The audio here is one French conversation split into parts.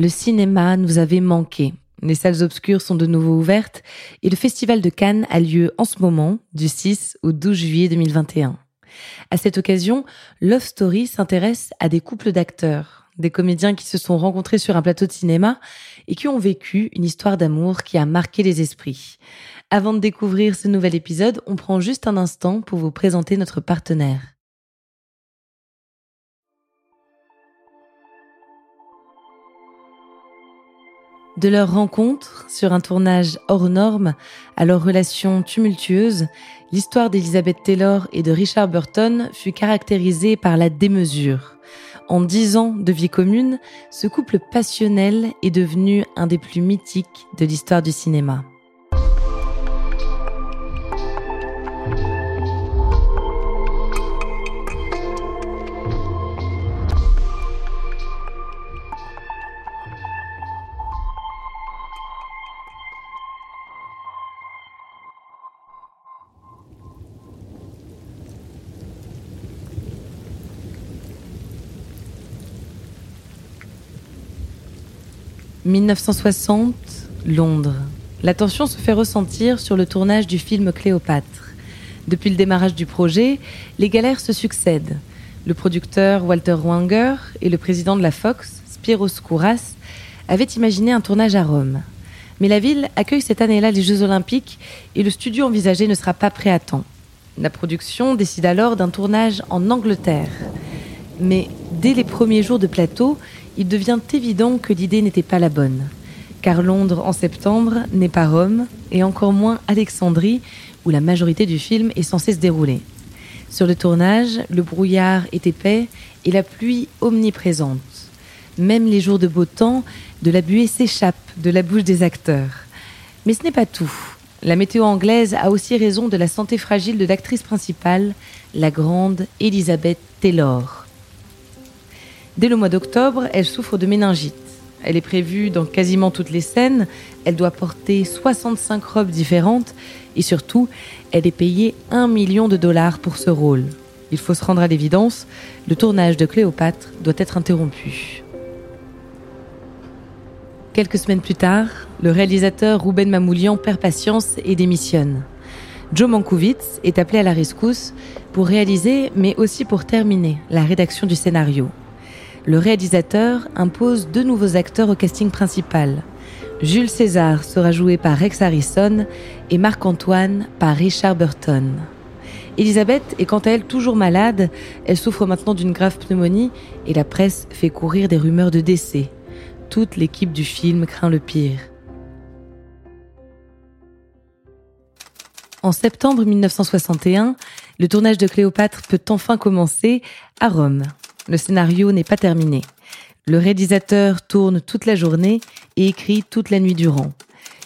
Le cinéma nous avait manqué. Les salles obscures sont de nouveau ouvertes et le Festival de Cannes a lieu en ce moment, du 6 au 12 juillet 2021. À cette occasion, Love Story s'intéresse à des couples d'acteurs, des comédiens qui se sont rencontrés sur un plateau de cinéma et qui ont vécu une histoire d'amour qui a marqué les esprits. Avant de découvrir ce nouvel épisode, on prend juste un instant pour vous présenter notre partenaire. De leur rencontre sur un tournage hors norme à leur relation tumultueuse, l'histoire d'Elizabeth Taylor et de Richard Burton fut caractérisée par la démesure. En dix ans de vie commune, ce couple passionnel est devenu un des plus mythiques de l'histoire du cinéma. 1960, Londres. La tension se fait ressentir sur le tournage du film Cléopâtre. Depuis le démarrage du projet, les galères se succèdent. Le producteur Walter Wanger et le président de la Fox, Spiros Kouras, avaient imaginé un tournage à Rome. Mais la ville accueille cette année-là les Jeux Olympiques et le studio envisagé ne sera pas prêt à temps. La production décide alors d'un tournage en Angleterre. Mais dès les premiers jours de plateau, il devient évident que l'idée n'était pas la bonne. Car Londres en septembre n'est pas Rome, et encore moins Alexandrie, où la majorité du film est censée se dérouler. Sur le tournage, le brouillard est épais et la pluie omniprésente. Même les jours de beau temps, de la buée s'échappe de la bouche des acteurs. Mais ce n'est pas tout. La météo anglaise a aussi raison de la santé fragile de l'actrice principale, la grande Elizabeth Taylor. Dès le mois d'octobre, elle souffre de méningite. Elle est prévue dans quasiment toutes les scènes. Elle doit porter 65 robes différentes et surtout, elle est payée 1 million de dollars pour ce rôle. Il faut se rendre à l'évidence, le tournage de Cléopâtre doit être interrompu. Quelques semaines plus tard, le réalisateur Ruben Mamoulian perd patience et démissionne. Joe Mankiewicz est appelé à la rescousse pour réaliser, mais aussi pour terminer la rédaction du scénario le réalisateur impose deux nouveaux acteurs au casting principal. Jules César sera joué par Rex Harrison et Marc-Antoine par Richard Burton. Elisabeth est quant à elle toujours malade, elle souffre maintenant d'une grave pneumonie et la presse fait courir des rumeurs de décès. Toute l'équipe du film craint le pire. En septembre 1961, le tournage de Cléopâtre peut enfin commencer à Rome le scénario n'est pas terminé. Le réalisateur tourne toute la journée et écrit toute la nuit durant.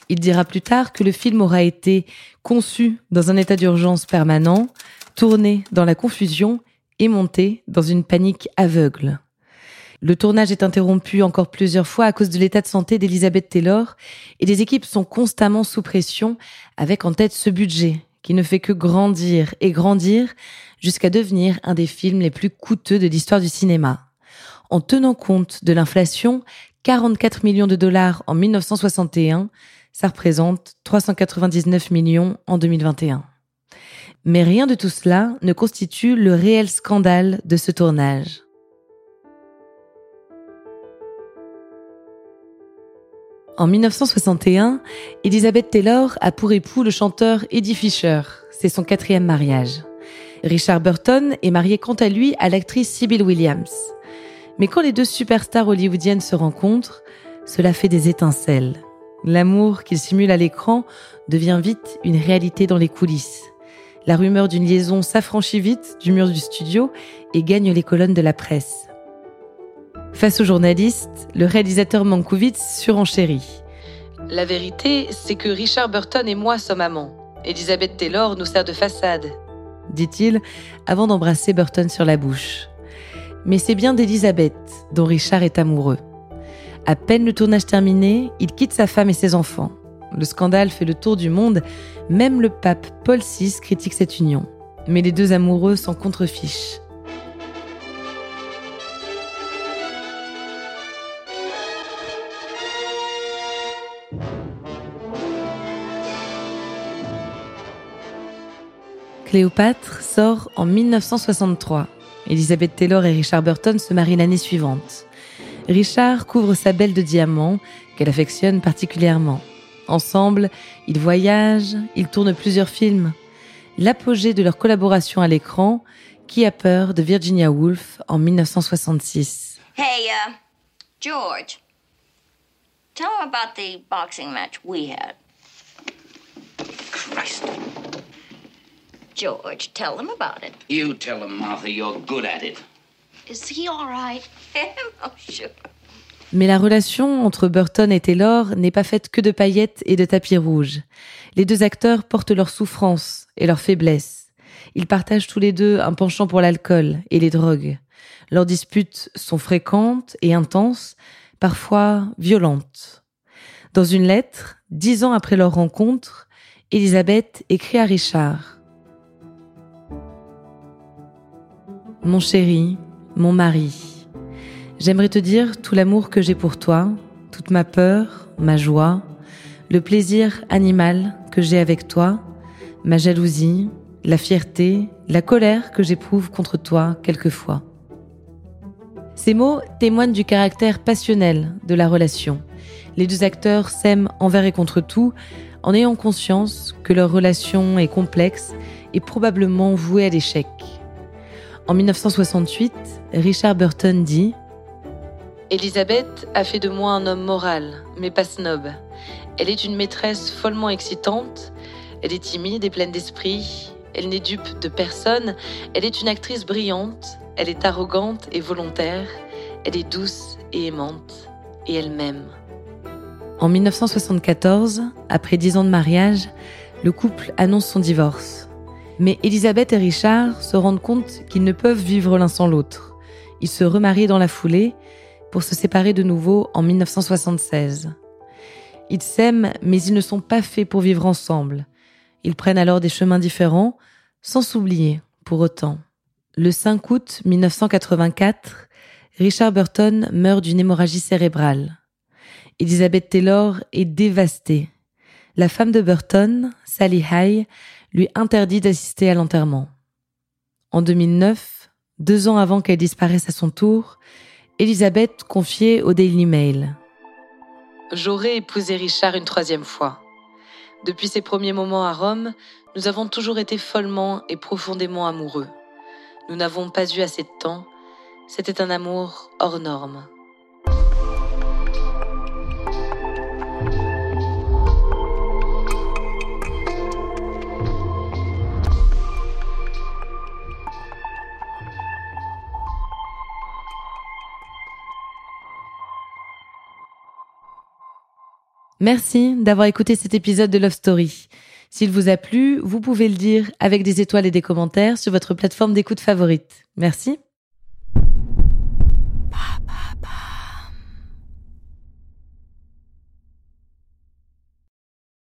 Il dira plus tard que le film aura été conçu dans un état d'urgence permanent, tourné dans la confusion et monté dans une panique aveugle. Le tournage est interrompu encore plusieurs fois à cause de l'état de santé d'Elizabeth Taylor et les équipes sont constamment sous pression avec en tête ce budget qui ne fait que grandir et grandir jusqu'à devenir un des films les plus coûteux de l'histoire du cinéma. En tenant compte de l'inflation, 44 millions de dollars en 1961, ça représente 399 millions en 2021. Mais rien de tout cela ne constitue le réel scandale de ce tournage. En 1961, Elizabeth Taylor a pour époux le chanteur Eddie Fisher. C'est son quatrième mariage. Richard Burton est marié quant à lui à l'actrice Sybil Williams. Mais quand les deux superstars hollywoodiennes se rencontrent, cela fait des étincelles. L'amour qu'ils simulent à l'écran devient vite une réalité dans les coulisses. La rumeur d'une liaison s'affranchit vite du mur du studio et gagne les colonnes de la presse. Face aux journalistes, le réalisateur Mankiewicz surenchérit. La vérité, c'est que Richard Burton et moi sommes amants. Elizabeth Taylor nous sert de façade dit-il, avant d'embrasser Burton sur la bouche. Mais c'est bien d'Elisabeth dont Richard est amoureux. À peine le tournage terminé, il quitte sa femme et ses enfants. Le scandale fait le tour du monde, même le pape Paul VI critique cette union. Mais les deux amoureux s'en contrefichent. Cléopâtre sort en 1963. Elizabeth Taylor et Richard Burton se marient l'année suivante. Richard couvre sa belle de diamants, qu'elle affectionne particulièrement. Ensemble, ils voyagent, ils tournent plusieurs films. L'apogée de leur collaboration à l'écran, Qui a peur de Virginia Woolf en 1966. Hey, uh, George. Tell about the boxing match we had. Christ. George, tell him about it. You tell him, Martha, you're good at it. Is he all right? oh, sure. Mais la relation entre Burton et Taylor n'est pas faite que de paillettes et de tapis rouges. Les deux acteurs portent leurs souffrances et leurs faiblesses. Ils partagent tous les deux un penchant pour l'alcool et les drogues. Leurs disputes sont fréquentes et intenses, parfois violentes. Dans une lettre, dix ans après leur rencontre, Elisabeth écrit à Richard. Mon chéri, mon mari, j'aimerais te dire tout l'amour que j'ai pour toi, toute ma peur, ma joie, le plaisir animal que j'ai avec toi, ma jalousie, la fierté, la colère que j'éprouve contre toi quelquefois. Ces mots témoignent du caractère passionnel de la relation. Les deux acteurs s'aiment envers et contre tout, en ayant conscience que leur relation est complexe et probablement vouée à l'échec. En 1968, Richard Burton dit Elisabeth a fait de moi un homme moral, mais pas snob. Elle est une maîtresse follement excitante, elle est timide et pleine d'esprit, elle n'est dupe de personne, elle est une actrice brillante, elle est arrogante et volontaire, elle est douce et aimante, et elle m'aime. En 1974, après dix ans de mariage, le couple annonce son divorce. Mais Elisabeth et Richard se rendent compte qu'ils ne peuvent vivre l'un sans l'autre. Ils se remarient dans la foulée pour se séparer de nouveau en 1976. Ils s'aiment, mais ils ne sont pas faits pour vivre ensemble. Ils prennent alors des chemins différents, sans s'oublier pour autant. Le 5 août 1984, Richard Burton meurt d'une hémorragie cérébrale. Elizabeth Taylor est dévastée. La femme de Burton, Sally High, lui interdit d'assister à l'enterrement. En 2009, deux ans avant qu'elle disparaisse à son tour, Elizabeth confiait au Daily Mail. J'aurais épousé Richard une troisième fois. Depuis ses premiers moments à Rome, nous avons toujours été follement et profondément amoureux. Nous n'avons pas eu assez de temps. C'était un amour hors norme. Merci d'avoir écouté cet épisode de Love Story. S'il vous a plu, vous pouvez le dire avec des étoiles et des commentaires sur votre plateforme d'écoute favorite. Merci.